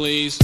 please.